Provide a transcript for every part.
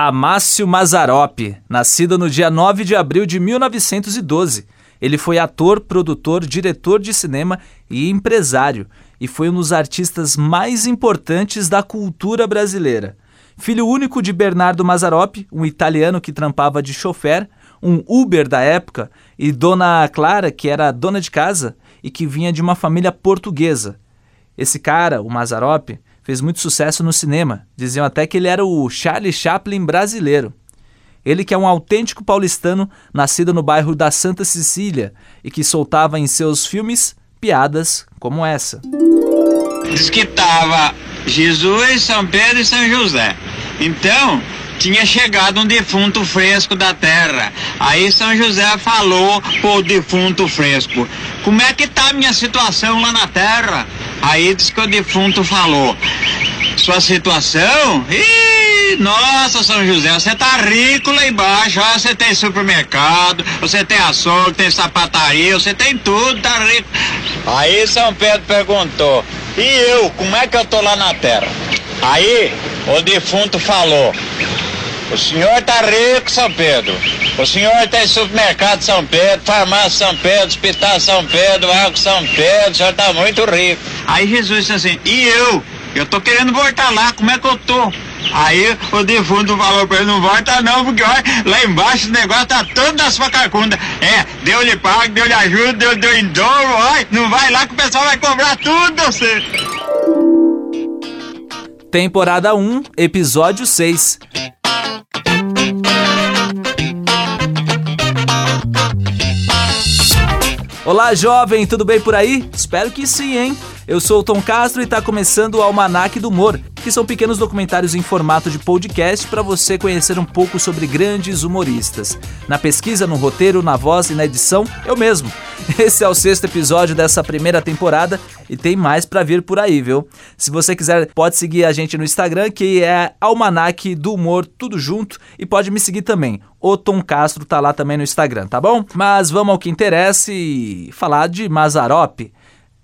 Amácio Mazzaropi, nascido no dia 9 de abril de 1912. Ele foi ator, produtor, diretor de cinema e empresário, e foi um dos artistas mais importantes da cultura brasileira. Filho único de Bernardo Mazzaropi, um italiano que trampava de chofer, um Uber da época, e Dona Clara, que era dona de casa e que vinha de uma família portuguesa. Esse cara, o Mazzaropi, fez muito sucesso no cinema. Diziam até que ele era o Charlie Chaplin brasileiro. Ele que é um autêntico paulistano, nascido no bairro da Santa Cecília e que soltava em seus filmes piadas como essa. Diz que tava Jesus, São Pedro e São José. Então, tinha chegado um defunto fresco da terra. Aí São José falou pro defunto fresco: Como é que tá a minha situação lá na terra? Aí diz que o defunto falou: Sua situação? Ih, nossa, São José, você tá rico lá embaixo. Você tem supermercado, você tem açougue, tem sapataria, você tem tudo, tá rico. Aí São Pedro perguntou: E eu, como é que eu tô lá na terra? Aí o defunto falou: o senhor tá rico, São Pedro. O senhor tem supermercado São Pedro, farmácia São Pedro, hospital São Pedro, água São Pedro, o senhor tá muito rico. Aí Jesus disse assim, e eu? Eu tô querendo voltar lá, como é que eu tô? Aí o defunto falou pra ele, não volta não, porque olha, lá embaixo o negócio tá todo na sua carcunda. É, deu-lhe pago, deu-lhe ajuda, deu, deu em dobro, olha, não vai lá que o pessoal vai cobrar tudo, você. Temporada 1, episódio 6. Olá, jovem, tudo bem por aí? Espero que sim, hein? Eu sou o Tom Castro e está começando o Almanac do Humor, que são pequenos documentários em formato de podcast para você conhecer um pouco sobre grandes humoristas. Na pesquisa, no roteiro, na voz e na edição, eu mesmo. Esse é o sexto episódio dessa primeira temporada e tem mais para vir por aí, viu? Se você quiser, pode seguir a gente no Instagram, que é Almanac do Humor, tudo junto, e pode me seguir também. O Tom Castro tá lá também no Instagram, tá bom? Mas vamos ao que interessa e falar de Mazarop.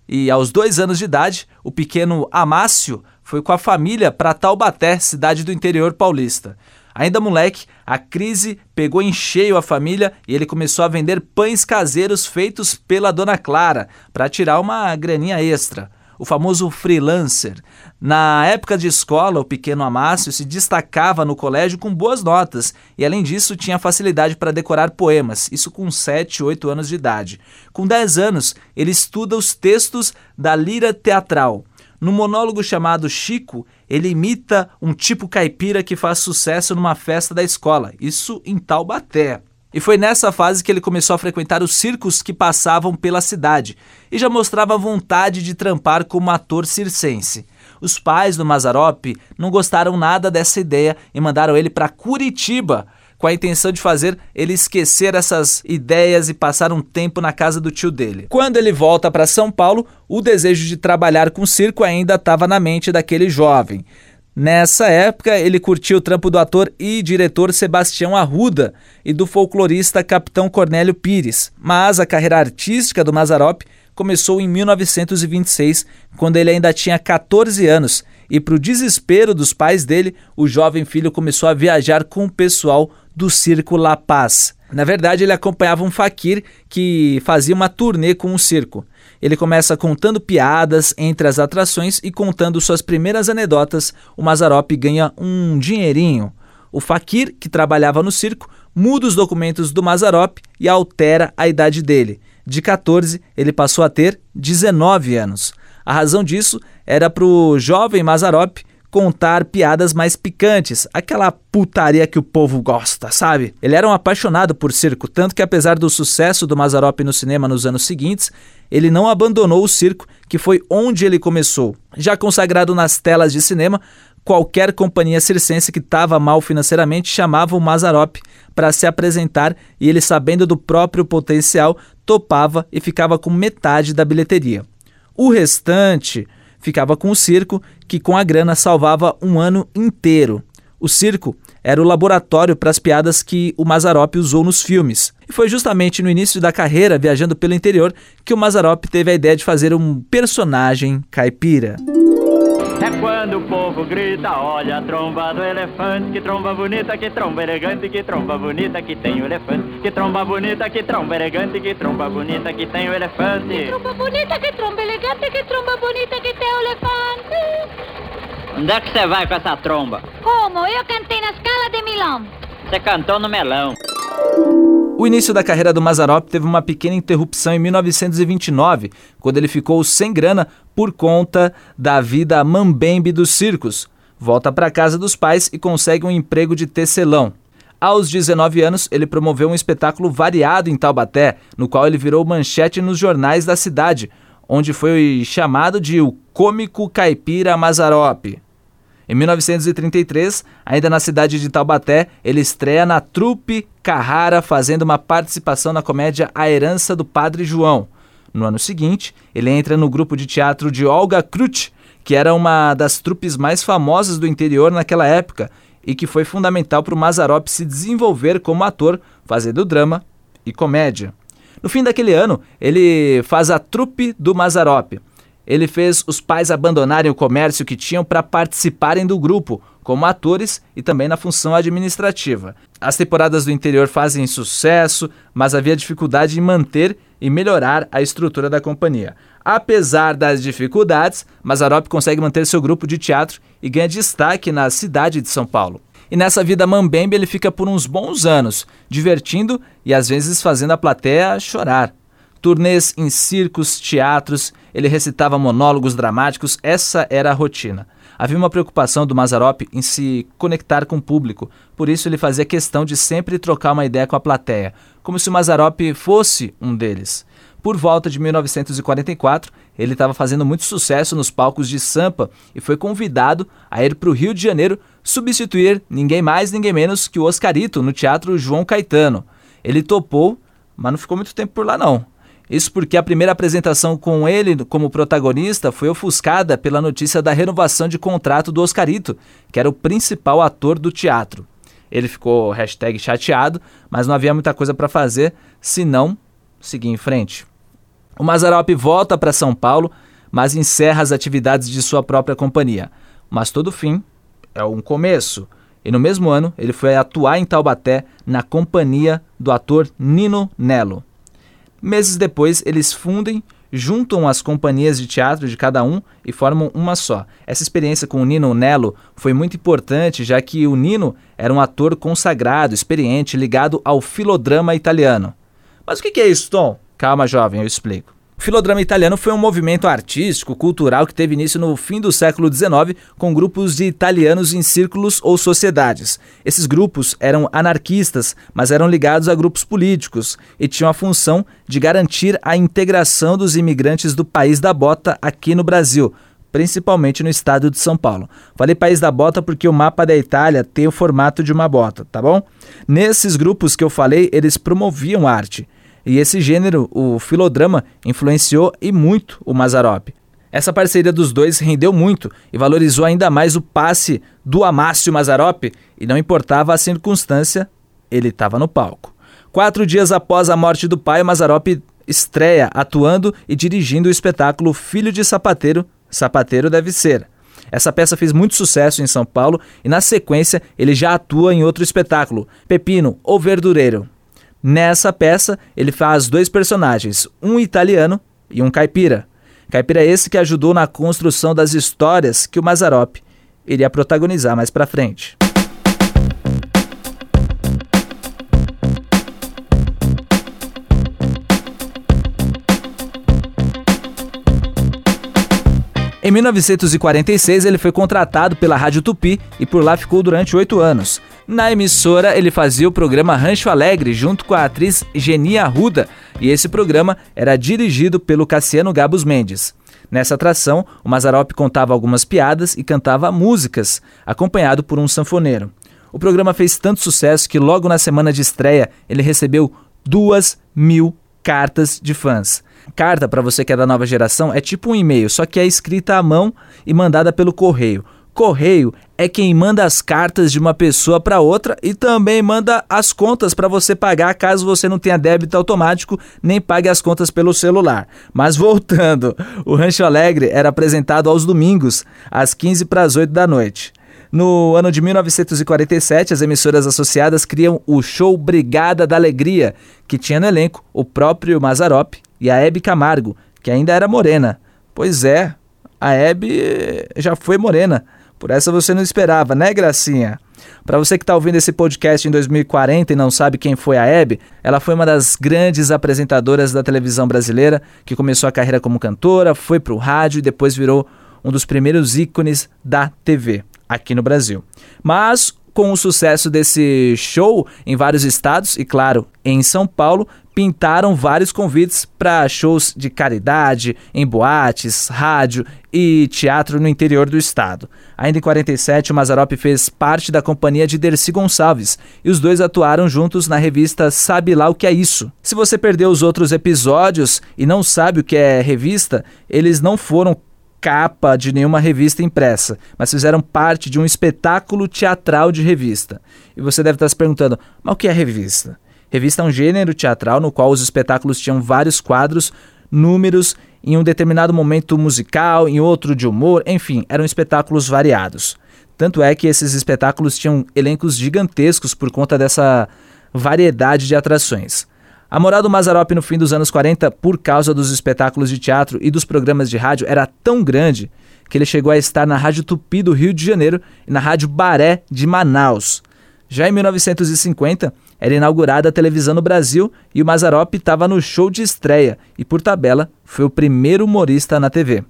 E aos dois anos de idade, o pequeno Amácio foi com a família para Taubaté, cidade do interior paulista. Ainda moleque, a crise pegou em cheio a família e ele começou a vender pães caseiros feitos pela dona Clara para tirar uma graninha extra. O famoso freelancer. Na época de escola, o pequeno Amácio se destacava no colégio com boas notas e, além disso, tinha facilidade para decorar poemas, isso com 7, 8 anos de idade. Com 10 anos, ele estuda os textos da lira teatral. No monólogo chamado Chico, ele imita um tipo caipira que faz sucesso numa festa da escola, isso em Taubaté. E foi nessa fase que ele começou a frequentar os circos que passavam pela cidade e já mostrava vontade de trampar como ator circense. Os pais do Mazarop não gostaram nada dessa ideia e mandaram ele para Curitiba com a intenção de fazer ele esquecer essas ideias e passar um tempo na casa do tio dele. Quando ele volta para São Paulo, o desejo de trabalhar com circo ainda estava na mente daquele jovem. Nessa época, ele curtiu o trampo do ator e diretor Sebastião Arruda e do folclorista Capitão Cornélio Pires, mas a carreira artística do Mazarop começou em 1926, quando ele ainda tinha 14 anos, e para o desespero dos pais dele, o jovem filho começou a viajar com o pessoal do Circo La Paz. Na verdade, ele acompanhava um faquir que fazia uma turnê com o circo. Ele começa contando piadas entre as atrações e contando suas primeiras anedotas. O Mazarop ganha um dinheirinho. O faquir, que trabalhava no circo, muda os documentos do Mazarop e altera a idade dele. De 14, ele passou a ter 19 anos. A razão disso era para o jovem Mazarop contar piadas mais picantes, aquela putaria que o povo gosta, sabe? Ele era um apaixonado por circo, tanto que apesar do sucesso do Mazarop no cinema nos anos seguintes, ele não abandonou o circo, que foi onde ele começou. Já consagrado nas telas de cinema, qualquer companhia circense que estava mal financeiramente chamava o Mazarop para se apresentar e ele, sabendo do próprio potencial, topava e ficava com metade da bilheteria. O restante ficava com o circo, que com a grana salvava um ano inteiro. O circo era o laboratório para as piadas que o Mazarop usou nos filmes. E foi justamente no início da carreira, viajando pelo interior, que o Mazarop teve a ideia de fazer um personagem caipira. É quando o povo grita, olha a tromba do elefante, que tromba bonita, que tromba elegante, que tromba bonita que tem o elefante, que tromba bonita, que tromba elegante, que tromba bonita que tem o elefante. Que tromba bonita, que tromba elegante, que tromba bonita que tem o elefante. Onde é que você vai com essa tromba? Como? Eu cantei na escala de Milão. Você cantou no melão. O início da carreira do Mazarop teve uma pequena interrupção em 1929, quando ele ficou sem grana por conta da vida mambembe dos circos. Volta para casa dos pais e consegue um emprego de tecelão. Aos 19 anos, ele promoveu um espetáculo variado em Taubaté, no qual ele virou manchete nos jornais da cidade, onde foi chamado de o cômico caipira Mazarop. Em 1933, ainda na cidade de Taubaté, ele estreia na Trupe Carrara, fazendo uma participação na comédia A Herança do Padre João. No ano seguinte, ele entra no grupo de teatro de Olga Krut, que era uma das trupes mais famosas do interior naquela época e que foi fundamental para o Mazarop se desenvolver como ator, fazendo drama e comédia. No fim daquele ano, ele faz a trupe do Mazarop. Ele fez os pais abandonarem o comércio que tinham para participarem do grupo, como atores e também na função administrativa. As temporadas do interior fazem sucesso, mas havia dificuldade em manter e melhorar a estrutura da companhia. Apesar das dificuldades, Mazarop consegue manter seu grupo de teatro e ganha destaque na cidade de São Paulo. E nessa vida mambembe ele fica por uns bons anos, divertindo e às vezes fazendo a plateia chorar turnês em circos, teatros, ele recitava monólogos dramáticos, essa era a rotina. Havia uma preocupação do Mazarop em se conectar com o público, por isso ele fazia questão de sempre trocar uma ideia com a plateia, como se o Mazarop fosse um deles. Por volta de 1944, ele estava fazendo muito sucesso nos palcos de Sampa e foi convidado a ir para o Rio de Janeiro substituir ninguém mais, ninguém menos que o Oscarito no Teatro João Caetano. Ele topou, mas não ficou muito tempo por lá não. Isso porque a primeira apresentação com ele como protagonista foi ofuscada pela notícia da renovação de contrato do Oscarito, que era o principal ator do teatro. Ele ficou chateado, mas não havia muita coisa para fazer, senão seguir em frente. O Mazarop volta para São Paulo, mas encerra as atividades de sua própria companhia. Mas todo fim é um começo. E no mesmo ano, ele foi atuar em Taubaté na companhia do ator Nino Nelo. Meses depois, eles fundem, juntam as companhias de teatro de cada um e formam uma só. Essa experiência com o Nino Nelo foi muito importante, já que o Nino era um ator consagrado, experiente, ligado ao filodrama italiano. Mas o que é isso, Tom? Calma, jovem, eu explico. Filodrama italiano foi um movimento artístico, cultural que teve início no fim do século XIX com grupos de italianos em círculos ou sociedades. Esses grupos eram anarquistas, mas eram ligados a grupos políticos e tinham a função de garantir a integração dos imigrantes do país da bota aqui no Brasil, principalmente no estado de São Paulo. Falei país da bota porque o mapa da Itália tem o formato de uma bota, tá bom? Nesses grupos que eu falei, eles promoviam arte. E esse gênero, o filodrama, influenciou e muito o Mazarop. Essa parceria dos dois rendeu muito e valorizou ainda mais o passe do Amácio Mazarop, e não importava a circunstância, ele estava no palco. Quatro dias após a morte do pai, Mazarop estreia atuando e dirigindo o espetáculo Filho de Sapateiro, Sapateiro Deve Ser. Essa peça fez muito sucesso em São Paulo e, na sequência, ele já atua em outro espetáculo, Pepino, ou Verdureiro. Nessa peça, ele faz dois personagens, um italiano e um caipira. Caipira esse que ajudou na construção das histórias que o Mazarop iria protagonizar mais para frente. Em 1946, ele foi contratado pela Rádio Tupi e por lá ficou durante oito anos. Na emissora, ele fazia o programa Rancho Alegre junto com a atriz Genia Arruda, e esse programa era dirigido pelo Cassiano Gabos Mendes. Nessa atração, o Mazarop contava algumas piadas e cantava músicas, acompanhado por um sanfoneiro. O programa fez tanto sucesso que logo na semana de estreia ele recebeu duas mil cartas de fãs. Carta, para você que é da nova geração, é tipo um e-mail, só que é escrita à mão e mandada pelo correio. Correio é quem manda as cartas de uma pessoa para outra e também manda as contas para você pagar caso você não tenha débito automático nem pague as contas pelo celular. Mas voltando, o Rancho Alegre era apresentado aos domingos, às 15 para as 8 da noite. No ano de 1947, as emissoras associadas criam o show Brigada da Alegria, que tinha no elenco o próprio Mazarop e a Hebe Camargo, que ainda era morena. Pois é, a Hebe já foi morena. Por essa você não esperava, né, Gracinha? Para você que está ouvindo esse podcast em 2040 e não sabe quem foi a Hebe, ela foi uma das grandes apresentadoras da televisão brasileira, que começou a carreira como cantora, foi para o rádio e depois virou um dos primeiros ícones da TV aqui no Brasil. Mas com o sucesso desse show em vários estados e, claro, em São Paulo, pintaram vários convites para shows de caridade, em boates, rádio e teatro no interior do estado. Ainda em 47, o Mazarop fez parte da companhia de Dercy Gonçalves e os dois atuaram juntos na revista Sabe Lá o que é Isso. Se você perdeu os outros episódios e não sabe o que é revista, eles não foram capa de nenhuma revista impressa, mas fizeram parte de um espetáculo teatral de revista. E você deve estar se perguntando, mas o que é revista? Revista é um gênero teatral no qual os espetáculos tinham vários quadros, números, em um determinado momento musical, em outro de humor, enfim, eram espetáculos variados. Tanto é que esses espetáculos tinham elencos gigantescos por conta dessa variedade de atrações. A moral do Mazarop no fim dos anos 40, por causa dos espetáculos de teatro e dos programas de rádio, era tão grande que ele chegou a estar na Rádio Tupi do Rio de Janeiro e na Rádio Baré de Manaus. Já em 1950, era inaugurada a televisão no Brasil e o Mazarop estava no show de estreia e, por tabela, foi o primeiro humorista na TV.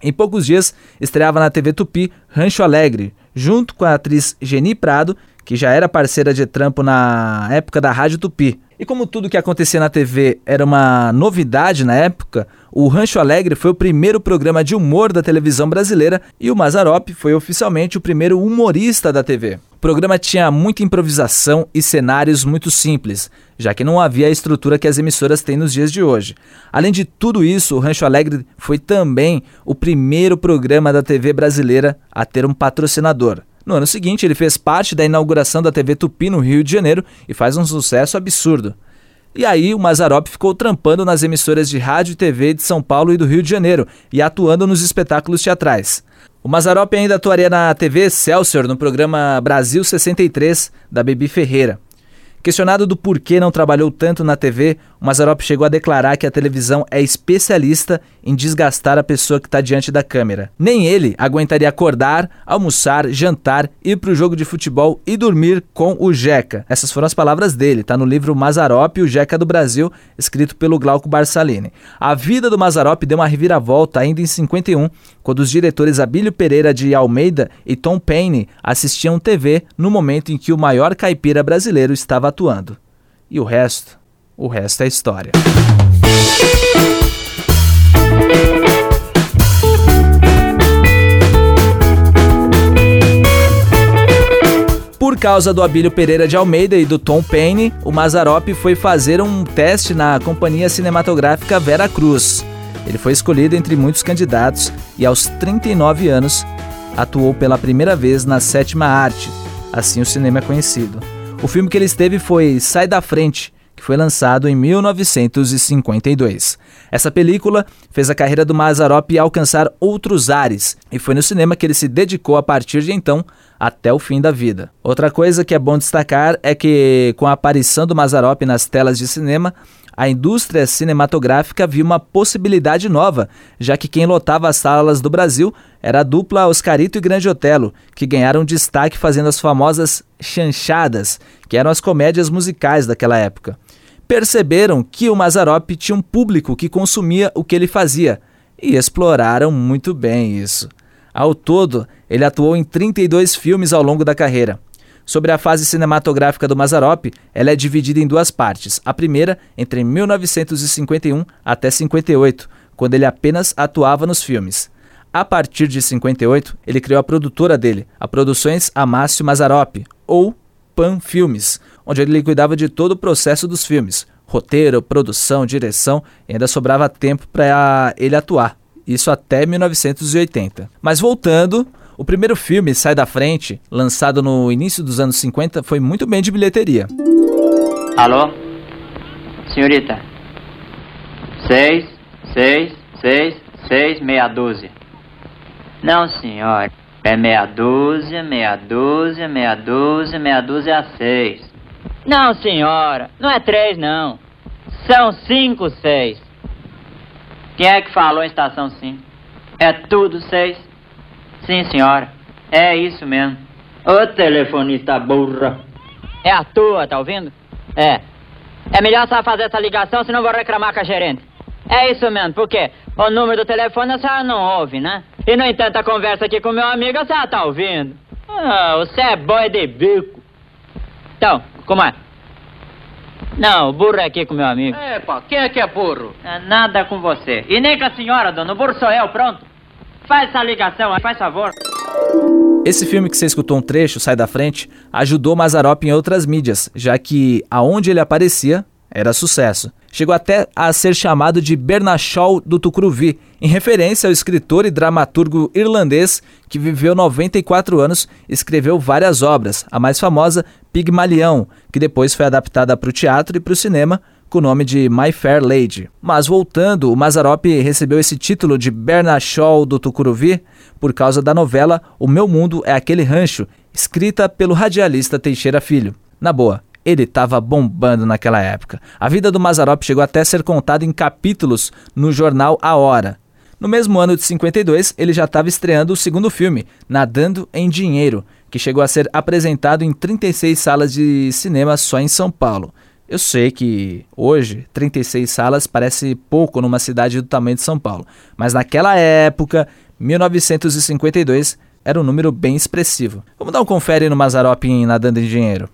Em poucos dias, estreava na TV Tupi Rancho Alegre, junto com a atriz Geni Prado, que já era parceira de trampo na época da Rádio Tupi. E como tudo que acontecia na TV era uma novidade na época, o Rancho Alegre foi o primeiro programa de humor da televisão brasileira e o Mazarop foi oficialmente o primeiro humorista da TV. O programa tinha muita improvisação e cenários muito simples, já que não havia a estrutura que as emissoras têm nos dias de hoje. Além de tudo isso, o Rancho Alegre foi também o primeiro programa da TV brasileira a ter um patrocinador. No ano seguinte, ele fez parte da inauguração da TV Tupi no Rio de Janeiro e faz um sucesso absurdo. E aí o Mazarop ficou trampando nas emissoras de rádio e TV de São Paulo e do Rio de Janeiro e atuando nos espetáculos teatrais. O Mazarop ainda atuaria na TV Celsior no programa Brasil 63 da Bebi Ferreira. Questionado do porquê não trabalhou tanto na TV, Mazarop chegou a declarar que a televisão é especialista em desgastar a pessoa que está diante da câmera. Nem ele aguentaria acordar, almoçar, jantar, ir para o jogo de futebol e dormir com o Jeca. Essas foram as palavras dele, tá no livro Mazarop, o Jeca do Brasil, escrito pelo Glauco Barsalini. A vida do Mazarop deu uma reviravolta ainda em 51, quando os diretores Abílio Pereira de Almeida e Tom Payne assistiam TV no momento em que o maior caipira brasileiro estava atuando. E o resto? O resto é história. Por causa do Abílio Pereira de Almeida e do Tom Payne, o Mazarop foi fazer um teste na companhia cinematográfica Vera Cruz. Ele foi escolhido entre muitos candidatos e, aos 39 anos, atuou pela primeira vez na sétima arte, assim o cinema é conhecido. O filme que ele esteve foi Sai da Frente, que foi lançado em 1952. Essa película fez a carreira do Mazarop alcançar outros ares e foi no cinema que ele se dedicou a partir de então até o fim da vida. Outra coisa que é bom destacar é que com a aparição do Mazarop nas telas de cinema, a indústria cinematográfica viu uma possibilidade nova, já que quem lotava as salas do Brasil era a dupla Oscarito e Grande Otelo, que ganharam destaque fazendo as famosas chanchadas, que eram as comédias musicais daquela época. Perceberam que o Mazarop tinha um público que consumia o que ele fazia e exploraram muito bem isso. Ao todo, ele atuou em 32 filmes ao longo da carreira. Sobre a fase cinematográfica do Mazarop, ela é dividida em duas partes. A primeira, entre 1951 até 58, quando ele apenas atuava nos filmes. A partir de 58, ele criou a produtora dele, a Produções Amácio Mazarop, ou Pan Filmes, onde ele cuidava de todo o processo dos filmes, roteiro, produção, direção, e ainda sobrava tempo para ele atuar. Isso até 1980. Mas voltando, O primeiro filme, Sai da Frente, lançado no início dos anos 50, foi muito bem de bilheteria. Alô? Senhorita? Seis, seis, seis, seis, meia dúzia. Não, senhor. É meia dúzia, meia dúzia, meia dúzia, meia dúzia a seis. Não, senhora. Não é três, não. São cinco, seis. Quem é que falou em estação cinco? É tudo seis? Sim, senhora. É isso mesmo. Ô telefonista burra. É a tua, tá ouvindo? É. É melhor você fazer essa ligação, senão eu vou reclamar com a gerente. É isso mesmo, porque o número do telefone a senhora não ouve, né? E no entanto, a conversa aqui com meu amigo a senhora tá ouvindo. Ah, você é boi de bico. Então, como é? Não, o burro é aqui com meu amigo. Epa, quem é que é burro? É nada com você. E nem com a senhora, dona. O burro sou eu, pronto. Faz essa ligação, faz favor. Esse filme que você escutou um trecho, Sai da Frente, ajudou Mazarop em outras mídias, já que aonde ele aparecia era sucesso. Chegou até a ser chamado de Bernachol do Tucuruvi, em referência ao escritor e dramaturgo irlandês que viveu 94 anos e escreveu várias obras, a mais famosa Pigmalião, que depois foi adaptada para o teatro e para o cinema com o nome de My Fair Lady. Mas voltando, o Mazarop recebeu esse título de Bernachol do Tucuruvi por causa da novela O Meu Mundo é Aquele Rancho, escrita pelo radialista Teixeira Filho. Na boa, ele estava bombando naquela época. A vida do Mazarop chegou até a ser contada em capítulos no jornal A Hora. No mesmo ano de 52, ele já estava estreando o segundo filme, Nadando em Dinheiro, que chegou a ser apresentado em 36 salas de cinema só em São Paulo. Eu sei que hoje 36 salas parece pouco numa cidade do tamanho de São Paulo, mas naquela época, 1952, era um número bem expressivo. Vamos dar um confere no Mazarop em Nadando em Dinheiro.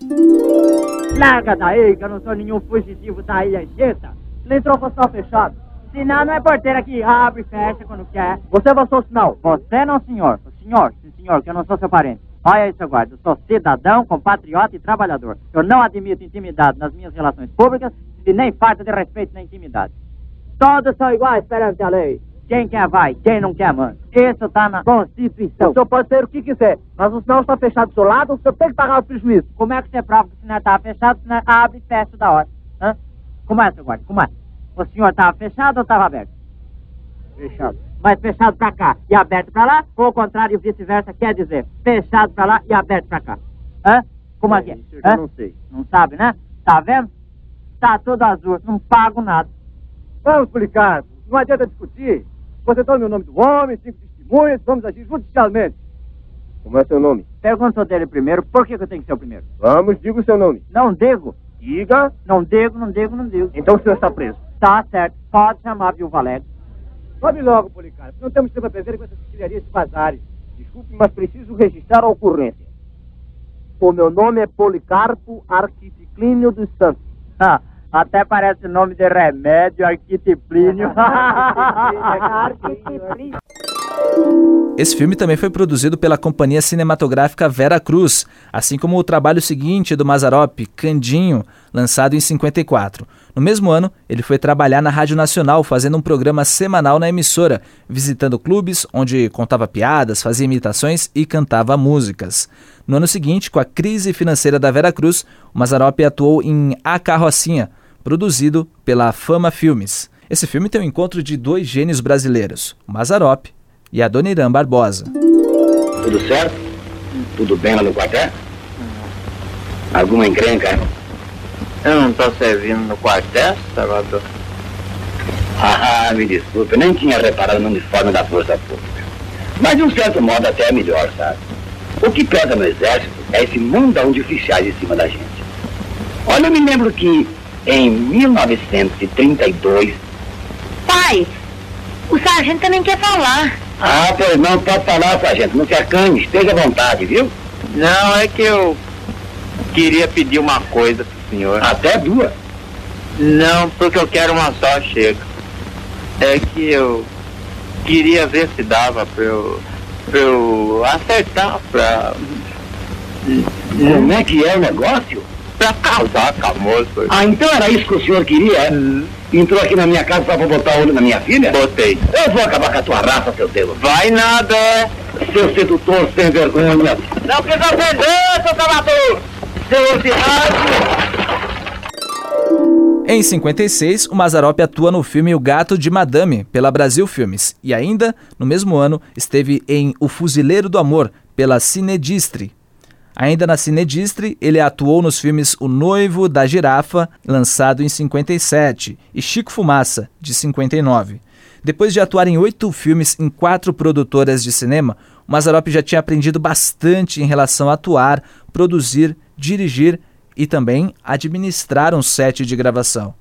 Larga daí, que eu não sou nenhum fugitivo da ilha Jeta. Entrou com o sinal fechado. Sinal não é porteira que abre e fecha quando quer. Você avançou o sinal? Você não, senhor. Senhor, sim, senhor, que eu não sou seu parente. Olha aí, seu guarda, eu sou cidadão, compatriota e trabalhador. Eu não admito intimidade nas minhas relações públicas e nem falta de respeito na intimidade. Todos são iguais perante a lei. Quem quer vai, quem não quer manda. Isso está na Constituição. O senhor pode ser o que quiser, mas o sinal está fechado do seu lado, o senhor tem que pagar o prejuízo. Como é que você prova que o sinal está fechado, o sinal abre e fecha da hora? Hã? Como é, seu guarda? Como é? O senhor estava fechado ou estava aberto? Fechado. Mas fechado para cá e aberto para lá, ou o contrário, vice-versa, quer dizer, fechado para lá e aberto para cá. Hã? Como é é? Isso eu Hã? não sei. Não sabe, né? Tá vendo? Tá tudo azul, não pago nada. Vamos, Policarpo, não adianta discutir. Você tome o nome do homem, cinco testemunhas, vamos agir judicialmente. Como é seu nome? Perguntou dele primeiro, por que, que eu tenho que ser o primeiro? Vamos, diga o seu nome. Não digo. Diga. Não digo, não digo, não digo. Então o senhor está preso. Tá certo, pode chamar a viúva alegre. Sobe logo, Policarpo. Não temos tempo a perder com essas filharias de bazares. Desculpe, mas preciso registrar a ocorrência. O meu nome é Policarpo Arquiciclínio dos Santos. Ah, até parece nome de remédio, arquitiplínio. Esse filme também foi produzido pela companhia cinematográfica Vera Cruz, assim como o trabalho seguinte do Mazarop, Candinho, lançado em 54. No mesmo ano, ele foi trabalhar na Rádio Nacional, fazendo um programa semanal na emissora, visitando clubes onde contava piadas, fazia imitações e cantava músicas. No ano seguinte, com a crise financeira da Vera Cruz, o Mazarop atuou em A Carrocinha, produzido pela Fama Filmes. Esse filme tem o encontro de dois gênios brasileiros, o Mazarop e a Dona Irã Barbosa. Tudo certo? Tudo bem lá no quartel? Alguma encrenca? Eu não tô servindo no quartel, Salvador. Ah, me desculpe, eu nem tinha reparado no uniforme da Força Pública. Mas de um certo modo até é melhor, sabe? O que pesa no exército é esse mundão de oficiais em cima da gente. Olha, eu me lembro que em 1932... Pai, o sargento também quer falar. Ah, pois não, pode falar, sargento, não se acanhe, esteja à vontade, viu? Não, é que eu queria pedir uma coisa pro senhor. Até duas. Não, porque eu quero uma só, chega. É que eu queria ver se dava pra eu, pra eu acertar pra. Como é que é o negócio? Pra casar com a moça. Ah, então era isso que o senhor queria, é? Entrou aqui na minha casa só pra botar olho na minha filha? Botei. Eu vou acabar com a tua raça, seu Deus. Vai nada, seu sedutor sem vergonha. Não quis ofender, seu calador! Seu ordinário! Em 56, o Mazarop atua no filme O Gato de Madame, pela Brasil Filmes, e ainda, no mesmo ano, esteve em O Fuzileiro do Amor, pela Cinedistre. Ainda na Cinedistre, ele atuou nos filmes O Noivo da Girafa, lançado em 57, e Chico Fumaça, de 59. Depois de atuar em oito filmes em quatro produtoras de cinema, o Mazarop já tinha aprendido bastante em relação a atuar, produzir, dirigir e também administrar um set de gravação.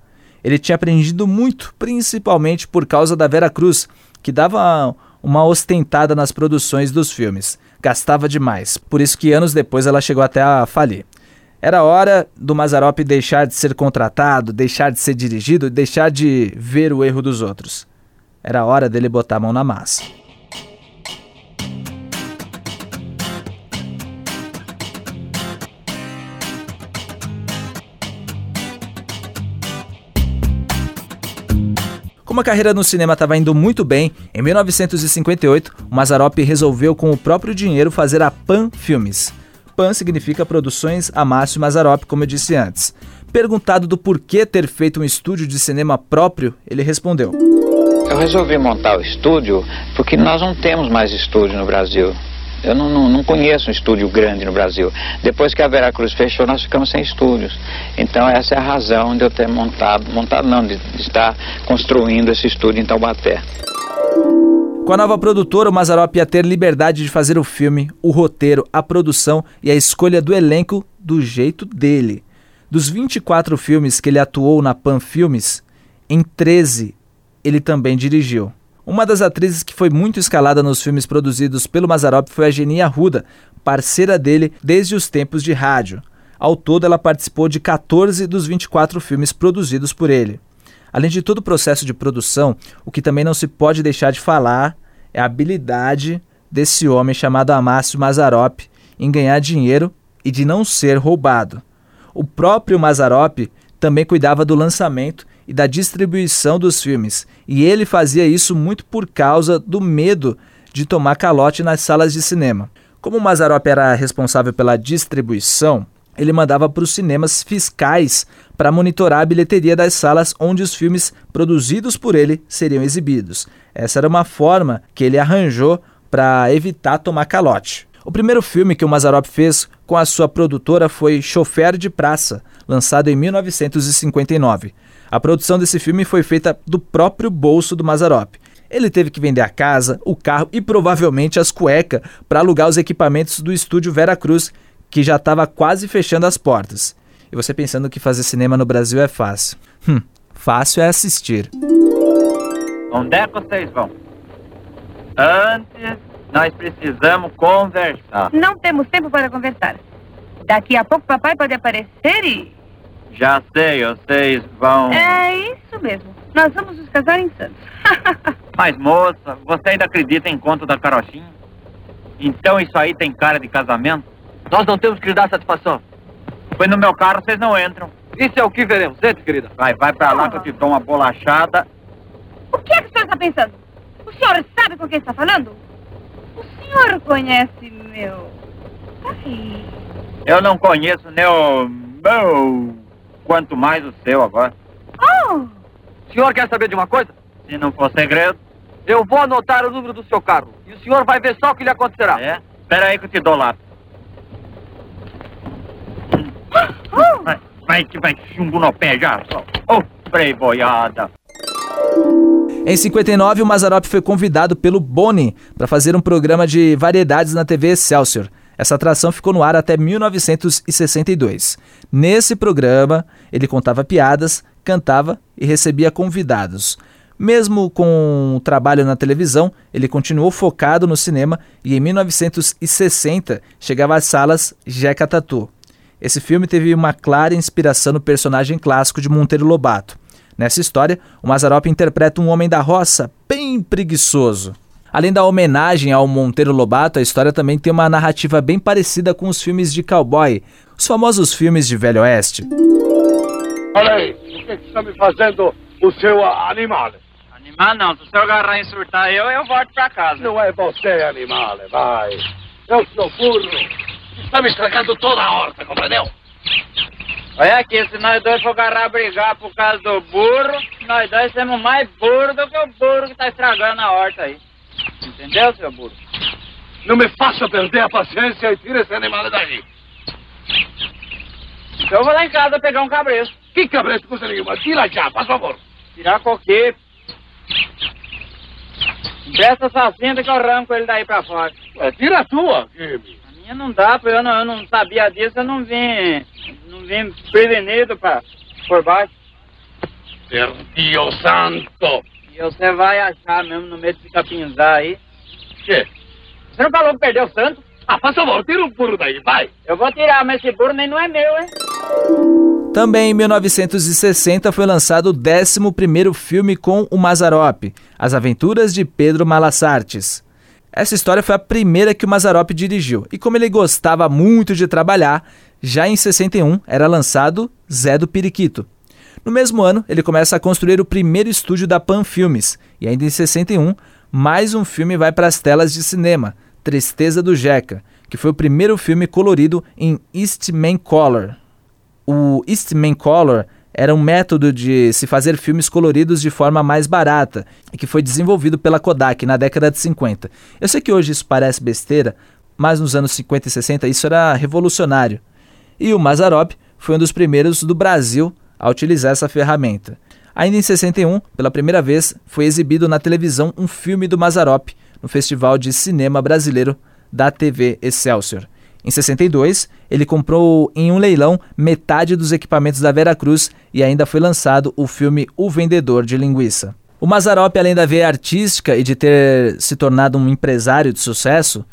Ele tinha aprendido muito, principalmente por causa da Vera Cruz, que dava uma ostentada nas produções dos filmes. Gastava demais, por isso que anos depois ela chegou até a falir. Era hora do Mazarop deixar de ser contratado, deixar de ser dirigido, deixar de ver o erro dos outros. Era hora dele botar a mão na massa. Como a carreira no cinema estava indo muito bem, em 1958, o resolveu com o próprio dinheiro fazer a Pan Filmes. Pan significa Produções Amácio Mazarop, como eu disse antes. Perguntado do porquê ter feito um estúdio de cinema próprio, ele respondeu: Eu resolvi montar o estúdio porque nós não temos mais estúdio no Brasil. Eu não, não, não, conheço um estúdio grande no Brasil. Depois que a Veracruz fechou, nós ficamos sem estúdios. Então essa é a razão de eu ter montado, montado não, de, de estar construindo esse estúdio em Taubaté. Com a nova produtora, o Mazarop ia ter liberdade de fazer o filme, o roteiro, a produção e a escolha do elenco do jeito dele. Dos 24 filmes que ele atuou na Pan Filmes, em 13 ele também dirigiu. Uma das atrizes que foi muito escalada nos filmes produzidos pelo Mazarop foi a Genia Arruda, parceira dele desde os tempos de rádio. Ao todo, ela participou de 14 dos 24 filmes produzidos por ele. Além de todo o processo de produção, o que também não se pode deixar de falar é a habilidade desse homem chamado Amácio Mazarop em ganhar dinheiro e de não ser roubado. O próprio Mazarop também cuidava do lançamento e da distribuição dos filmes, e ele fazia isso muito por causa do medo de tomar calote nas salas de cinema. Como o Mazarop era responsável pela distribuição, ele mandava para os cinemas fiscais para monitorar a bilheteria das salas onde os filmes produzidos por ele seriam exibidos. Essa era uma forma que ele arranjou para evitar tomar calote. O primeiro filme que o Mazarop fez com a sua produtora foi Chofer de Praça, lançado em 1959. A produção desse filme foi feita do próprio bolso do Mazarop. Ele teve que vender a casa, o carro e provavelmente as cuecas para alugar os equipamentos do estúdio Vera Cruz, que já estava quase fechando as portas. E você pensando que fazer cinema no Brasil é fácil. Hum, fácil é assistir. Onde é que vocês vão? Antes, nós precisamos conversar. Não temos tempo para conversar. Daqui a pouco papai pode aparecer e Já sei, vocês vão. É isso mesmo. Nós vamos nos casar em Santos. Mas, moça, você ainda acredita em conto da carochinha? Então isso aí tem cara de casamento? Nós não temos que lhe dar satisfação. Foi no meu carro, vocês não entram. Isso é o que veremos. Entre, querida. Vai, vai pra lá que eu te dou uma bolachada. o que é que o senhor está pensando? O senhor sabe com quem está falando? O senhor conhece meu pai? Eu não conheço nem o meu, quanto mais o seu agora. Oh! O senhor quer saber de uma coisa? Se não for segredo. Eu vou anotar o número do seu carro. E o senhor vai ver só o que lhe acontecerá. É? Espera aí que eu te dou lá. Oh! Vai, vai que vai chumbo no pé já. só. Ô, boiada. Em 59, o Mazarop foi convidado pelo Boni para fazer um programa de variedades na TV Excelsior. Essa atração ficou no ar até 1962. Nesse programa, ele contava piadas, cantava e recebia convidados. Mesmo com o trabalho na televisão, ele continuou focado no cinema e em 1960 chegava às salas Jeca Tatu. Esse filme teve uma clara inspiração no personagem clássico de Monteiro Lobato. Nessa história, o Mazarop interpreta um homem da roça bem preguiçoso. Além da homenagem ao Monteiro Lobato, a história também tem uma narrativa bem parecida com os filmes de cowboy, os famosos filmes de Velho Oeste. Olha aí, o que, que está me fazendo o seu animal? Animar não. Se o senhor agarrar e surtar eu, eu volto pra casa. Não é você, animal, vai. Eu sou burro. Está me estragando toda a horta, compreendeu? Olha aqui, se nós dois for agarrar brigar por causa do burro, nós dois somos mais burros do que o burro que tá estragando a horta aí. Entendeu, seu burro? Não me faça perder a paciência e tire esse animal daí. Então eu vou lá em casa pegar um cabresto. Que cabresto coisa nenhuma? Tira já, faz favor. Tirar coquê. Empresta essa cinta que eu arranco ele daí pra fora. Ué, tira a tua, Jimmy. A minha não dá, porque eu não, eu não sabia disso, eu não vim. Não vim prevenido pra, por baixo. Per Dio santo. E você vai achar mesmo no meio de capinzar aí. Que? Você não falou que perdeu o santo? Ah, faz favor, tira o burro daí, vai. Eu vou tirar, mas esse burro nem não é meu, hein? Também em 1960 foi lançado o 11º filme com o Mazarop, As Aventuras de Pedro Malasartes. Essa história foi a primeira que o Mazarop dirigiu, e como ele gostava muito de trabalhar, já em 61 era lançado Zé do Periquito. No mesmo ano, ele começa a construir o primeiro estúdio da Pan Filmes, e ainda em 61, mais um filme vai para as telas de cinema, Tristeza do Jeca, que foi o primeiro filme colorido em Eastman Color. O Eastman Color era um método de se fazer filmes coloridos de forma mais barata e que foi desenvolvido pela Kodak na década de 50. Eu sei que hoje isso parece besteira, mas nos anos 50 e 60 isso era revolucionário. E o Mazarop foi um dos primeiros do Brasil a utilizar essa ferramenta. Ainda em 61, pela primeira vez, foi exibido na televisão um filme do Mazarop no Festival de Cinema Brasileiro da TV Excelsior. Em 62, ele comprou em um leilão metade dos equipamentos da Veracruz e ainda foi lançado o filme O Vendedor de Linguiça. O Mazarop, além da veia artística e de ter se tornado um empresário de sucesso,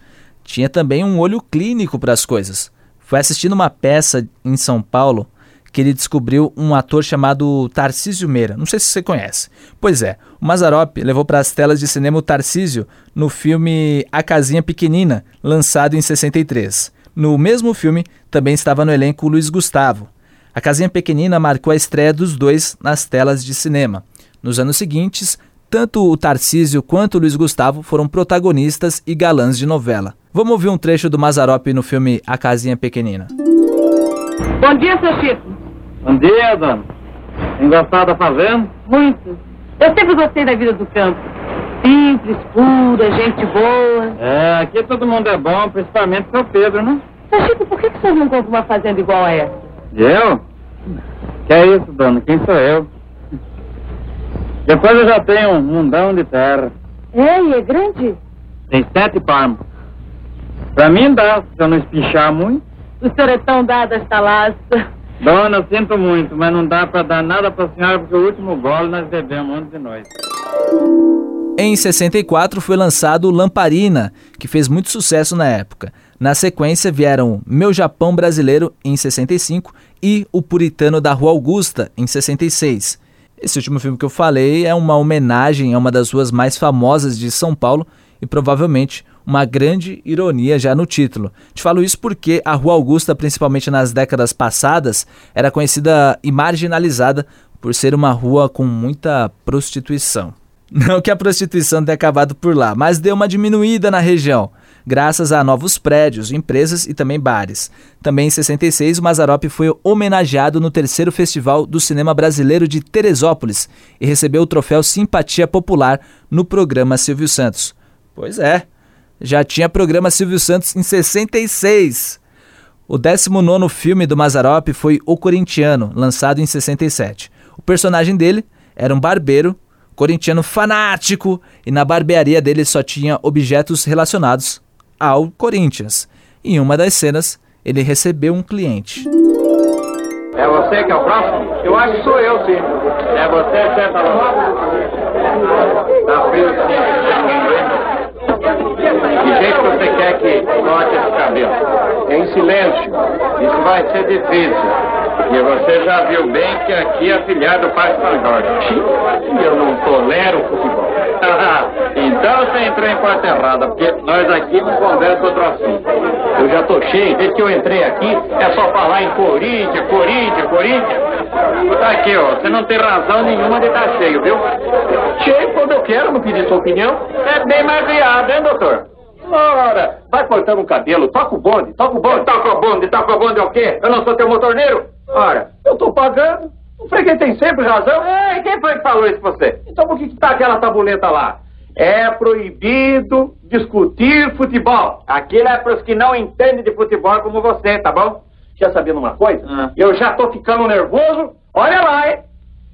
tinha também um olho clínico para as coisas. Foi assistindo uma peça em São Paulo que ele descobriu um ator chamado Tarcísio Meira. Não sei se você conhece. Pois é, o Mazarop levou para as telas de cinema o Tarcísio no filme A Casinha Pequenina, lançado em 63. No mesmo filme também estava no elenco Luiz Gustavo. A Casinha Pequenina marcou a estreia dos dois nas telas de cinema. Nos anos seguintes, tanto o Tarcísio quanto o Luiz Gustavo foram protagonistas e galãs de novela. Vamos ouvir um trecho do Mazarop no filme A Casinha Pequenina. Bom dia, seu Chico. Bom dia, dona. Tem gostado da fazenda? Muito. Eu sempre gostei da vida do campo. Simples, pura, gente boa. É, aqui todo mundo é bom, principalmente seu Pedro, né? Seu Chico, por que, que o senhor não compra uma fazenda igual a essa? Eu? Que é isso, dona? Quem sou eu? Depois eu já tenho um mundão de terra. É, e é grande? Tem sete palmos. Pra mim dá, se eu não espichar muito. O senhor é tão dado a esta laça. Dona, sinto muito, mas não dá pra dar nada pra senhora porque o último gole nós bebemos antes de nós. Em 64 foi lançado Lamparina, que fez muito sucesso na época. Na sequência vieram Meu Japão Brasileiro em 65 e O Puritano da Rua Augusta em 66. Esse último filme que eu falei é uma homenagem a uma das ruas mais famosas de São Paulo e provavelmente uma grande ironia já no título. Te falo isso porque a Rua Augusta, principalmente nas décadas passadas, era conhecida e marginalizada por ser uma rua com muita prostituição. Não que a prostituição tenha acabado por lá, mas deu uma diminuída na região, graças a novos prédios, empresas e também bares. Também em 66, o Mazarop foi homenageado no terceiro Festival do Cinema Brasileiro de Teresópolis e recebeu o troféu Simpatia Popular no programa Silvio Santos. Pois é, já tinha programa Silvio Santos em 66. O 19 filme do Mazarop foi O Corintiano, lançado em 67. O personagem dele era um barbeiro, corintiano fanático, e na barbearia dele só tinha objetos relacionados ao Corinthians. Em uma das cenas, ele recebeu um cliente. É você que é o próximo? Eu acho que sou eu, sim. É você, senta lá. Tá frio, sim. Que jeito você quer que corte esse cabelo? Em silêncio. Isso vai ser difícil. E você já viu bem que aqui é filiado do Parque São. E eu não tolero futebol. então você entrou em porta errada, porque nós aqui não conversa outro assunto. Eu já tô cheio, desde que eu entrei aqui, é só falar em Corinthians, Corinthians, Corinthians. Tá aqui, ó. Você não tem razão nenhuma de estar cheio, viu? Cheio quando eu quero, não pedi sua opinião. É bem mais viado, hein, doutor? Ora, vai cortando o cabelo, toca o bonde, toca o bonde. Toca o bonde, toca o bonde é o quê? Eu não sou teu motorneiro? Ora, eu tô pagando. O freguês tem sempre razão. Ei, quem foi que falou isso pra você? Então por que, que tá aquela tabuleta lá? É proibido discutir futebol. Aquilo é pros que não entendem de futebol como você, tá bom? Já sabendo uma coisa? Ah. Eu já tô ficando nervoso. Olha lá, hein?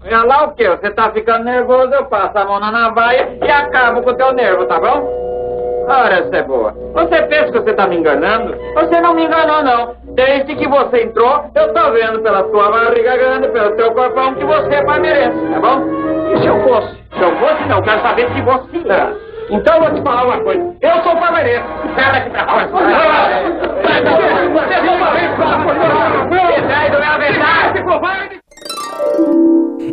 Olha lá o quê? Você tá ficando nervoso, eu passo a mão na navalha e acabo com o teu nervo, tá bom? Ora, essa é boa. Você pensa que você tá me enganando? Você não me enganou, não. Desde que você entrou, eu tô vendo pela sua barriga grande, pelo teu corpão, que você é merece, tá bom? E se eu fosse? Se eu fosse, não. Quero saber se você é. Então eu vou te falar uma coisa. Eu sou palmeirense. Sai daqui pra fora. Sai daqui. Você é palmeirense. Sai do meu verdade, covarde.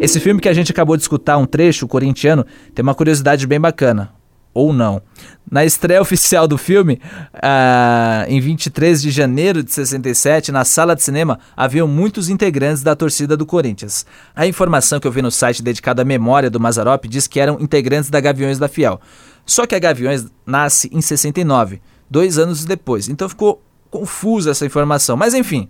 Esse filme que a gente acabou de escutar, um trecho o corintiano, tem uma curiosidade bem bacana. Ou não. Na estreia oficial do filme, ah, em 23 de janeiro de 67, na sala de cinema, haviam muitos integrantes da torcida do Corinthians. A informação que eu vi no site dedicado à memória do Mazarop diz que eram integrantes da Gaviões da Fiel. Só que a Gaviões nasce em 69, dois anos depois. Então ficou confusa essa informação. Mas enfim,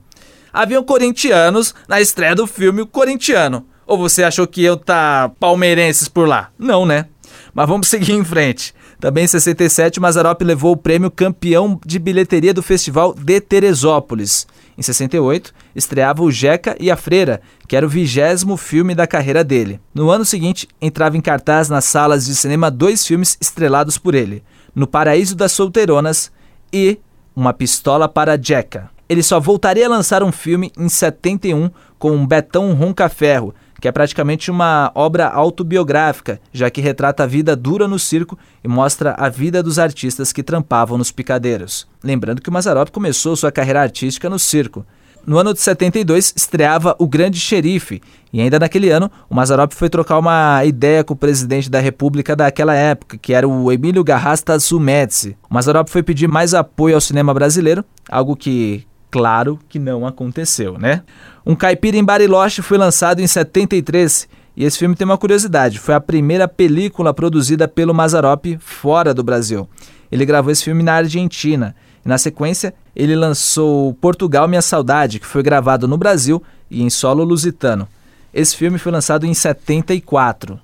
haviam corintianos na estreia do filme Corintiano. Ou você achou que eu tá palmeirenses por lá? Não, né? Mas vamos seguir em frente. Também em 67, Mazarop levou o prêmio campeão de bilheteria do Festival de Teresópolis. Em 68, estreava o Jeca e a Freira, que era o vigésimo filme da carreira dele. No ano seguinte, entrava em cartaz nas salas de cinema dois filmes estrelados por ele: No Paraíso das Solteironas e Uma Pistola para Jeca. Ele só voltaria a lançar um filme em 71 com um Betão Roncaferro, que é praticamente uma obra autobiográfica, já que retrata a vida dura no circo e mostra a vida dos artistas que trampavam nos picadeiros. Lembrando que o Mazarop começou sua carreira artística no circo. No ano de 72, estreava O Grande Xerife, e ainda naquele ano, o Mazarop foi trocar uma ideia com o presidente da República daquela época, que era o Emílio Garrasta Zumédici. O Mazarop foi pedir mais apoio ao cinema brasileiro, algo que Claro que não aconteceu, né? Um Caipira em Bariloche foi lançado em 73 e esse filme tem uma curiosidade: foi a primeira película produzida pelo Mazarop fora do Brasil. Ele gravou esse filme na Argentina e, na sequência, ele lançou Portugal Minha Saudade, que foi gravado no Brasil e em solo lusitano. Esse filme foi lançado em 74.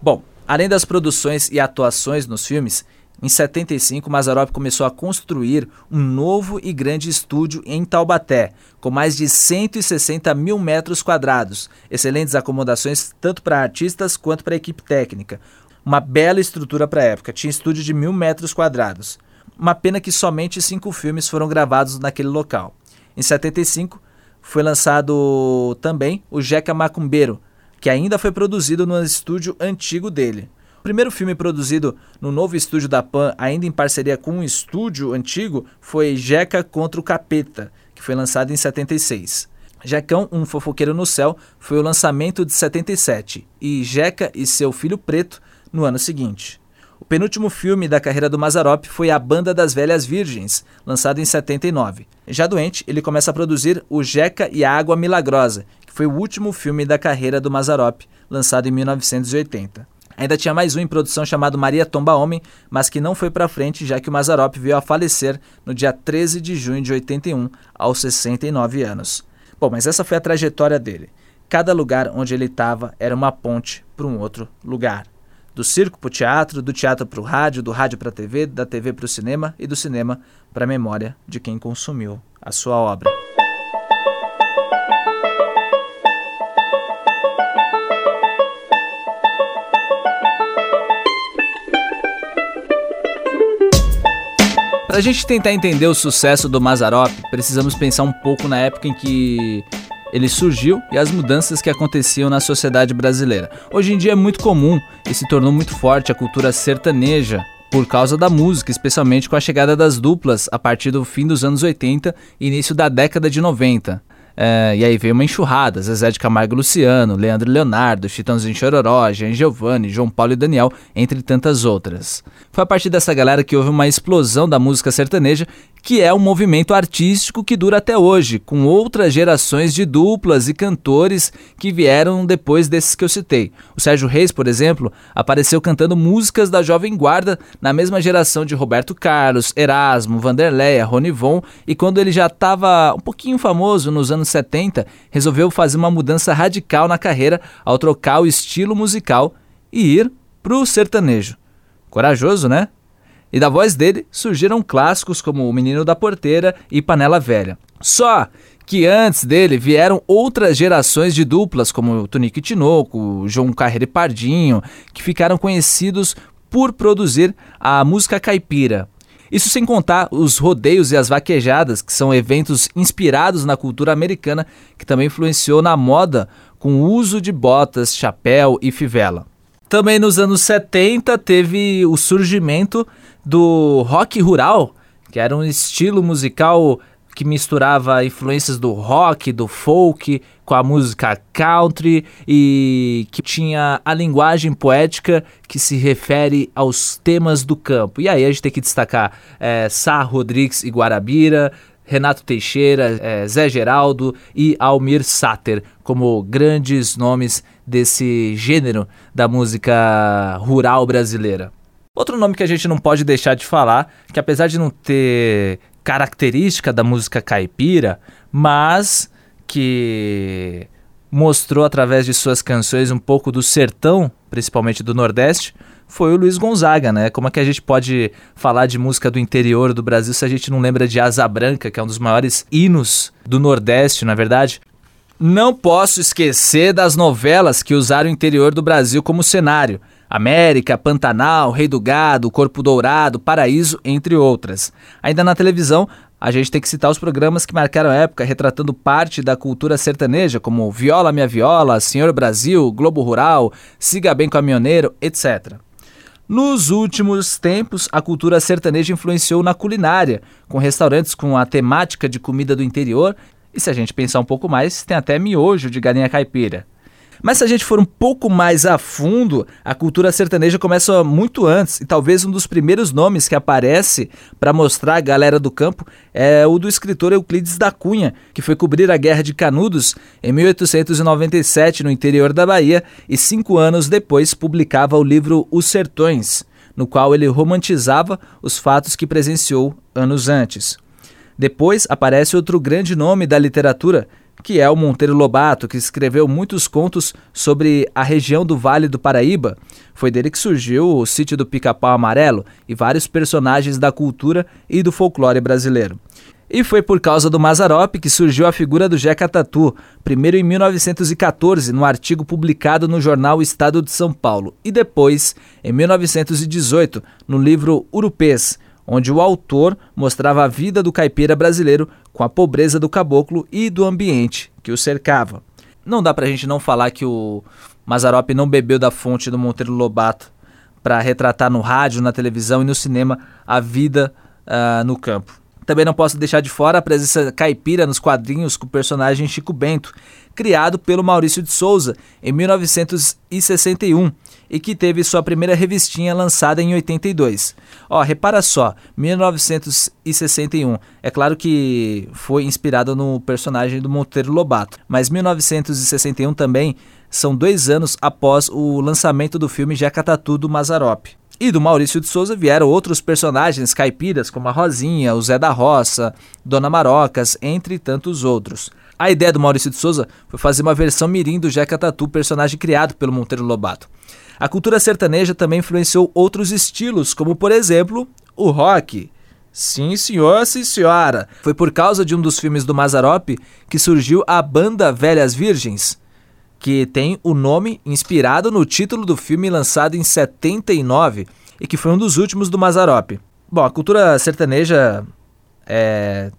Bom, além das produções e atuações nos filmes, em 75, Mazarop começou a construir um novo e grande estúdio em Taubaté, com mais de 160 mil metros quadrados, excelentes acomodações tanto para artistas quanto para equipe técnica. Uma bela estrutura para a época, tinha estúdio de mil metros quadrados. Uma pena que somente cinco filmes foram gravados naquele local. Em 75, foi lançado também o Jeca Macumbeiro, que ainda foi produzido no estúdio antigo dele. O primeiro filme produzido no novo estúdio da Pan, ainda em parceria com um estúdio antigo, foi Jeca contra o Capeta, que foi lançado em 76. Jecão, um fofoqueiro no céu, foi o lançamento de 77 e Jeca e seu filho preto no ano seguinte. O penúltimo filme da carreira do Mazarop foi A Banda das Velhas Virgens, lançado em 79. Já doente, ele começa a produzir O Jeca e a Água Milagrosa, que foi o último filme da carreira do Mazarop, lançado em 1980. Ainda tinha mais um em produção chamado Maria Tomba Homem, mas que não foi para frente, já que o Mazarop veio a falecer no dia 13 de junho de 81, aos 69 anos. Bom, mas essa foi a trajetória dele. Cada lugar onde ele estava era uma ponte para um outro lugar. Do circo para o teatro, do teatro para o rádio, do rádio para a TV, da TV para o cinema e do cinema para a memória de quem consumiu a sua obra. A gente tentar entender o sucesso do Mazarop, precisamos pensar um pouco na época em que ele surgiu e as mudanças que aconteciam na sociedade brasileira. Hoje em dia é muito comum e se tornou muito forte a cultura sertaneja por causa da música, especialmente com a chegada das duplas a partir do fim dos anos 80 e início da década de 90. É, e aí veio uma enxurrada, Zezé de Camargo e Luciano, Leandro e Leonardo, Chitãozinho Chororó, Jean Giovanni, João Paulo e Daniel, entre tantas outras. Foi a partir dessa galera que houve uma explosão da música sertaneja que é um movimento artístico que dura até hoje, com outras gerações de duplas e cantores que vieram depois desses que eu citei. O Sérgio Reis, por exemplo, apareceu cantando músicas da Jovem Guarda na mesma geração de Roberto Carlos, Erasmo, Vanderleia, Ronivon, e quando ele já estava um pouquinho famoso nos anos 70, resolveu fazer uma mudança radical na carreira ao trocar o estilo musical e ir pro sertanejo. Corajoso, né? E da voz dele surgiram clássicos como O Menino da Porteira e Panela Velha. Só que antes dele vieram outras gerações de duplas, como Tonico Tinoco, João Carreira e Pardinho, que ficaram conhecidos por produzir a música caipira. Isso sem contar os rodeios e as vaquejadas, que são eventos inspirados na cultura americana, que também influenciou na moda com o uso de botas, chapéu e fivela. Também nos anos 70 teve o surgimento do rock rural, que era um estilo musical que misturava influências do rock, do folk, com a música country e que tinha a linguagem poética que se refere aos temas do campo. E aí a gente tem que destacar é, Sá Rodrigues e Guarabira, Renato Teixeira, é, Zé Geraldo e Almir Sater como grandes nomes desse gênero da música rural brasileira. Outro nome que a gente não pode deixar de falar, que apesar de não ter característica da música caipira, mas que mostrou através de suas canções um pouco do sertão, principalmente do Nordeste, foi o Luiz Gonzaga, né? Como é que a gente pode falar de música do interior do Brasil se a gente não lembra de Asa Branca, que é um dos maiores hinos do Nordeste, na verdade? Não posso esquecer das novelas que usaram o interior do Brasil como cenário. América, Pantanal, Rei do Gado, Corpo Dourado, Paraíso, entre outras. Ainda na televisão, a gente tem que citar os programas que marcaram a época, retratando parte da cultura sertaneja, como Viola Minha Viola, Senhor Brasil, Globo Rural, Siga Bem Caminhoneiro, etc. Nos últimos tempos, a cultura sertaneja influenciou na culinária, com restaurantes com a temática de comida do interior, e se a gente pensar um pouco mais, tem até miojo de galinha caipira. Mas se a gente for um pouco mais a fundo, a cultura sertaneja começa muito antes, e talvez um dos primeiros nomes que aparece para mostrar a galera do campo é o do escritor Euclides da Cunha, que foi cobrir a Guerra de Canudos em 1897 no interior da Bahia e cinco anos depois publicava o livro Os Sertões, no qual ele romantizava os fatos que presenciou anos antes. Depois aparece outro grande nome da literatura, que é o Monteiro Lobato, que escreveu muitos contos sobre a região do Vale do Paraíba. Foi dele que surgiu o Sítio do Pica-Pau Amarelo e vários personagens da cultura e do folclore brasileiro. E foi por causa do Mazarop que surgiu a figura do Jeca Tatu, primeiro em 1914, no artigo publicado no jornal Estado de São Paulo, e depois, em 1918, no livro Urupês, onde o autor mostrava a vida do caipira brasileiro com a pobreza do caboclo e do ambiente que o cercava. Não dá pra gente não falar que o Mazarop não bebeu da fonte do Monteiro Lobato para retratar no rádio, na televisão e no cinema a vida uh, no campo. Também não posso deixar de fora a presença caipira nos quadrinhos com o personagem Chico Bento, criado pelo Maurício de Souza em 1961 e que teve sua primeira revistinha lançada em 82. Ó, repara só, 1961. É claro que foi inspirado no personagem do Monteiro Lobato, mas 1961 também são dois anos após o lançamento do filme Jeca Tatu do Mazarop. E do Maurício de Souza vieram outros personagens caipiras, como a Rosinha, o Zé da Roça, Dona Marocas, entre tantos outros. A ideia do Maurício de Souza foi fazer uma versão mirim do Jeca Tatu, personagem criado pelo Monteiro Lobato. A cultura sertaneja também influenciou outros estilos, como por exemplo o rock. Sim, senhor, sim, senhora. Foi por causa de um dos filmes do Mazarop que surgiu a banda Velhas Virgens, que tem o nome inspirado no título do filme lançado em 79 e que foi um dos últimos do Mazarop. Bom, a cultura sertaneja é,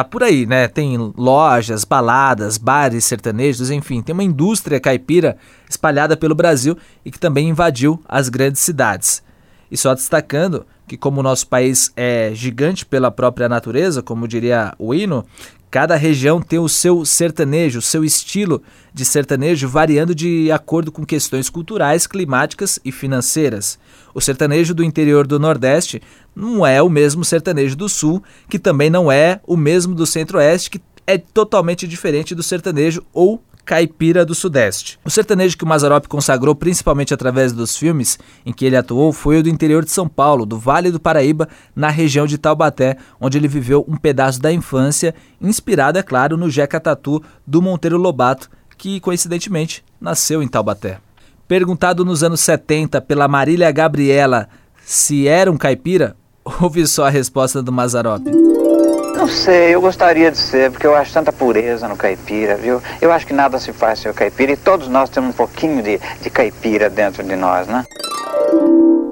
tá por aí, né? Tem lojas, baladas, bares sertanejos, enfim, tem uma indústria caipira espalhada pelo Brasil e que também invadiu as grandes cidades. E só destacando que como o nosso país é gigante pela própria natureza, como diria o hino, Cada região tem o seu sertanejo, o seu estilo de sertanejo variando de acordo com questões culturais, climáticas e financeiras. O sertanejo do interior do Nordeste não é o mesmo sertanejo do Sul, que também não é o mesmo do Centro-Oeste, que é totalmente diferente do sertanejo ou caipira do Sudeste. O sertanejo que o Mazarop consagrou principalmente através dos filmes em que ele atuou foi o do interior de São Paulo, do Vale do Paraíba, na região de Taubaté, onde ele viveu um pedaço da infância, inspirado, é claro, no Jeca Tatu do Monteiro Lobato, que coincidentemente nasceu em Taubaté. Perguntado nos anos 70 pela Marília Gabriela se era um caipira, ouve só a resposta do Mazarop. Não sei, eu gostaria de ser, porque eu acho tanta pureza no caipira, viu? Eu acho que nada se faz sem o caipira e todos nós temos um pouquinho de, de caipira dentro de nós, né?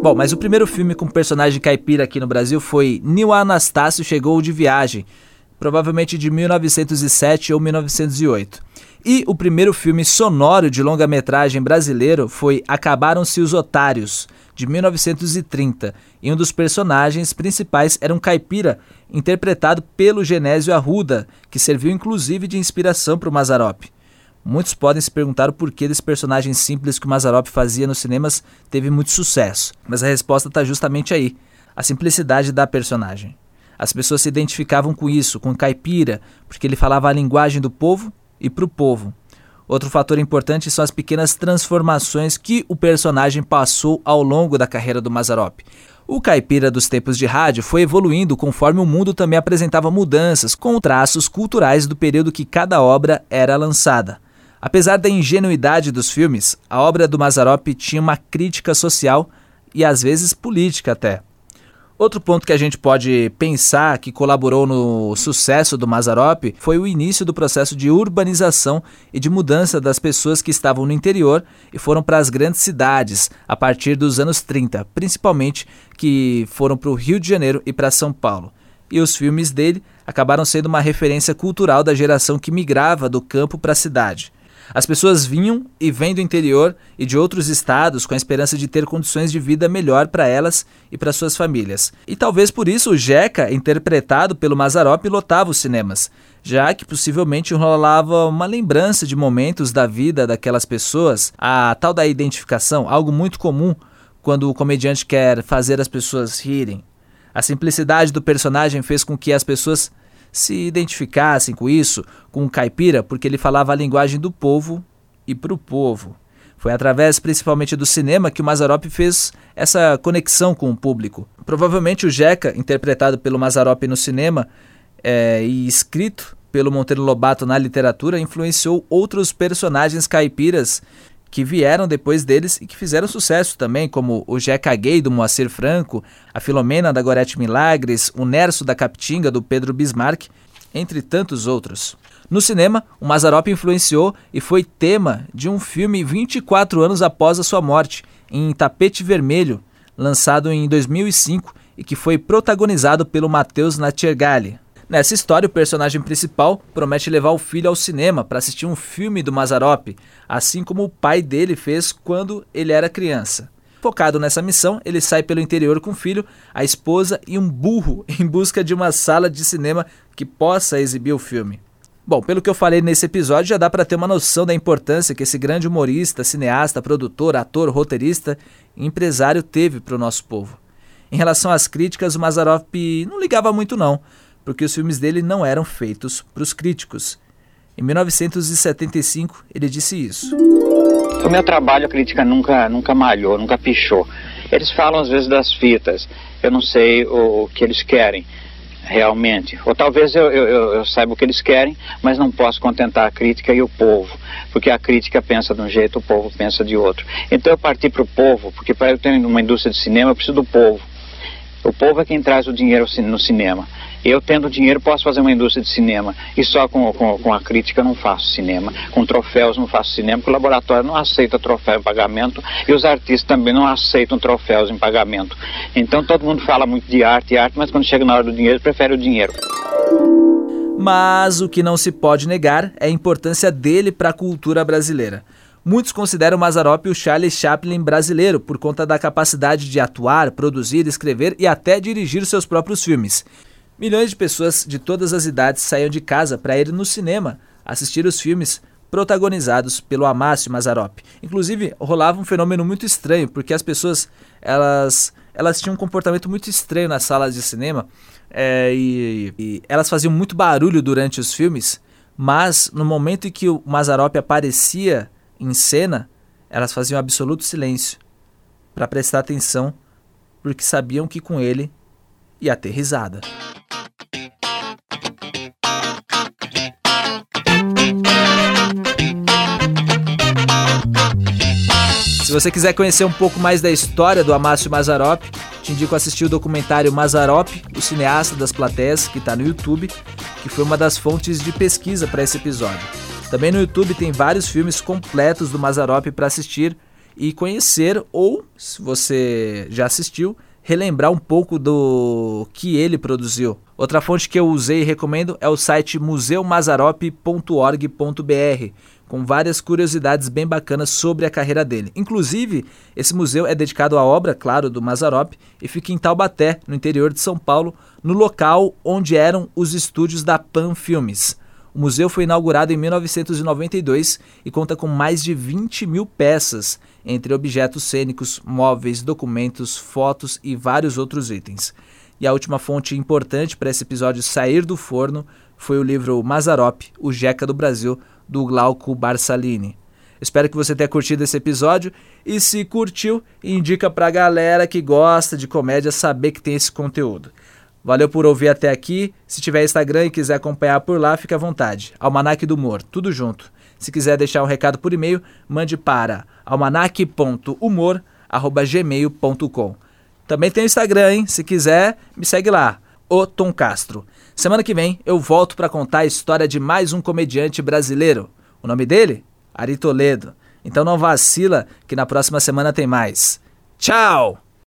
Bom, mas o primeiro filme com personagem caipira aqui no Brasil foi Nil Anastácio Chegou de Viagem, provavelmente de 1907 ou 1908. E o primeiro filme sonoro de longa-metragem brasileiro foi Acabaram-se os Otários, de 1930, e um dos personagens principais era um caipira interpretado pelo Genésio Arruda, que serviu inclusive de inspiração para o Mazarop. Muitos podem se perguntar o porquê desse personagem simples que o Mazarop fazia nos cinemas teve muito sucesso, mas a resposta está justamente aí: a simplicidade da personagem. As pessoas se identificavam com isso, com caipira, porque ele falava a linguagem do povo e para o povo. Outro fator importante são as pequenas transformações que o personagem passou ao longo da carreira do Mazarop. O caipira dos tempos de rádio foi evoluindo conforme o mundo também apresentava mudanças, com traços culturais do período que cada obra era lançada. Apesar da ingenuidade dos filmes, a obra do Mazarop tinha uma crítica social e às vezes política até. Outro ponto que a gente pode pensar que colaborou no sucesso do Mazarop foi o início do processo de urbanização e de mudança das pessoas que estavam no interior e foram para as grandes cidades a partir dos anos 30, principalmente que foram para o Rio de Janeiro e para São Paulo. E os filmes dele acabaram sendo uma referência cultural da geração que migrava do campo para a cidade. As pessoas vinham e vêm do interior e de outros estados com a esperança de ter condições de vida melhor para elas e para suas famílias. E talvez por isso o Jeca, interpretado pelo Mazarop, lotava os cinemas, já que possivelmente rolava uma lembrança de momentos da vida daquelas pessoas, a tal da identificação, algo muito comum quando o comediante quer fazer as pessoas rirem. A simplicidade do personagem fez com que as pessoas se identificassem com isso, com o caipira, porque ele falava a linguagem do povo e para o povo. Foi através principalmente do cinema que o Mazarop fez essa conexão com o público. Provavelmente o Jeca, interpretado pelo Mazarop no cinema é, e escrito pelo Monteiro Lobato na literatura, influenciou outros personagens caipiras que vieram depois deles e que fizeram sucesso também, como o Jeca Gay do Moacir Franco, a Filomena da Gorete Milagres, o Nerso da Capitinga do Pedro Bismarck, entre tantos outros. No cinema, o Mazarop influenciou e foi tema de um filme 24 anos após a sua morte, em Tapete Vermelho, lançado em 2005 e que foi protagonizado pelo Matheus Natiergali. Nessa história, o personagem principal promete levar o filho ao cinema para assistir um filme do Mazarop, assim como o pai dele fez quando ele era criança. Focado nessa missão, ele sai pelo interior com o filho, a esposa e um burro em busca de uma sala de cinema que possa exibir o filme. Bom, pelo que eu falei nesse episódio, já dá para ter uma noção da importância que esse grande humorista, cineasta, produtor, ator, roteirista e empresário teve para o nosso povo. Em relação às críticas, o Mazarop não ligava muito não, porque os filmes dele não eram feitos para os críticos. Em 1975, ele disse isso. O meu trabalho, a crítica nunca, nunca malhou, nunca pichou. Eles falam às vezes das fitas, eu não sei o, o que eles querem realmente. Ou talvez eu, eu, eu, saiba o que eles querem, mas não posso contentar a crítica e o povo, porque a crítica pensa de um jeito, o povo pensa de outro. Então eu parti para o povo, porque para eu ter uma indústria de cinema eu preciso do povo. O povo é quem traz o dinheiro no cinema. Eu, tendo dinheiro, posso fazer uma indústria de cinema. E só com, com, com, a crítica não faço cinema. Com troféus não faço cinema, porque o laboratório não aceita troféu em pagamento e os artistas também não aceitam troféus em pagamento. Então todo mundo fala muito de arte e arte, mas quando chega na hora do dinheiro, prefere o dinheiro. Mas o que não se pode negar é a importância dele para a cultura brasileira. Muitos consideram Mazarop o Charlie Chaplin brasileiro por conta da capacidade de atuar, produzir, escrever e até dirigir seus próprios filmes. Milhões de pessoas de todas as idades saíam de casa para ir no cinema assistir os filmes protagonizados pelo Amácio Mazarop. Inclusive, rolava um fenômeno muito estranho, porque as pessoas elas, elas tinham um comportamento muito estranho nas salas de cinema é, e, e, elas faziam muito barulho durante os filmes, mas no momento em que o Mazarop aparecia em cena, elas faziam absoluto silêncio para prestar atenção, porque sabiam que com ele ia ter risada. Se você quiser conhecer um pouco mais da história do Amácio Mazarop, te indico assistir o documentário Mazarop, o cineasta das plateias, que está no YouTube, que foi uma das fontes de pesquisa para esse episódio. Também no YouTube tem vários filmes completos do Mazarop para assistir e conhecer, ou, se você já assistiu, relembrar um pouco do que ele produziu. Outra fonte que eu usei e recomendo é o site museumazarop.org.br, com várias curiosidades bem bacanas sobre a carreira dele. Inclusive, esse museu é dedicado à obra, claro, do Mazarop e fica em Taubaté, no interior de São Paulo, no local onde eram os estúdios da Pan Filmes. O museu foi inaugurado em 1992 e conta com mais de 20 mil peças, entre objetos cênicos, móveis, documentos, fotos e vários outros itens. E a última fonte importante para esse episódio sair do forno foi o livro Mazarop, o Jeca do Brasil, do Glauco Barsalini. Espero que você tenha curtido esse episódio e se curtiu, indica pra galera que gosta de comédia saber que tem esse conteúdo. Valeu por ouvir até aqui. Se tiver Instagram e quiser acompanhar por lá, fique à vontade. Almanac do Humor, tudo junto. Se quiser deixar um recado por e-mail, mande para almanac.humor@gmail.com. Também tem o Instagram, hein? Se quiser, me segue lá, o Tom Castro. Semana que vem eu volto para contar a história de mais um comediante brasileiro. O nome dele? Ari Toledo. Então não vacila que na próxima semana tem mais. Tchau!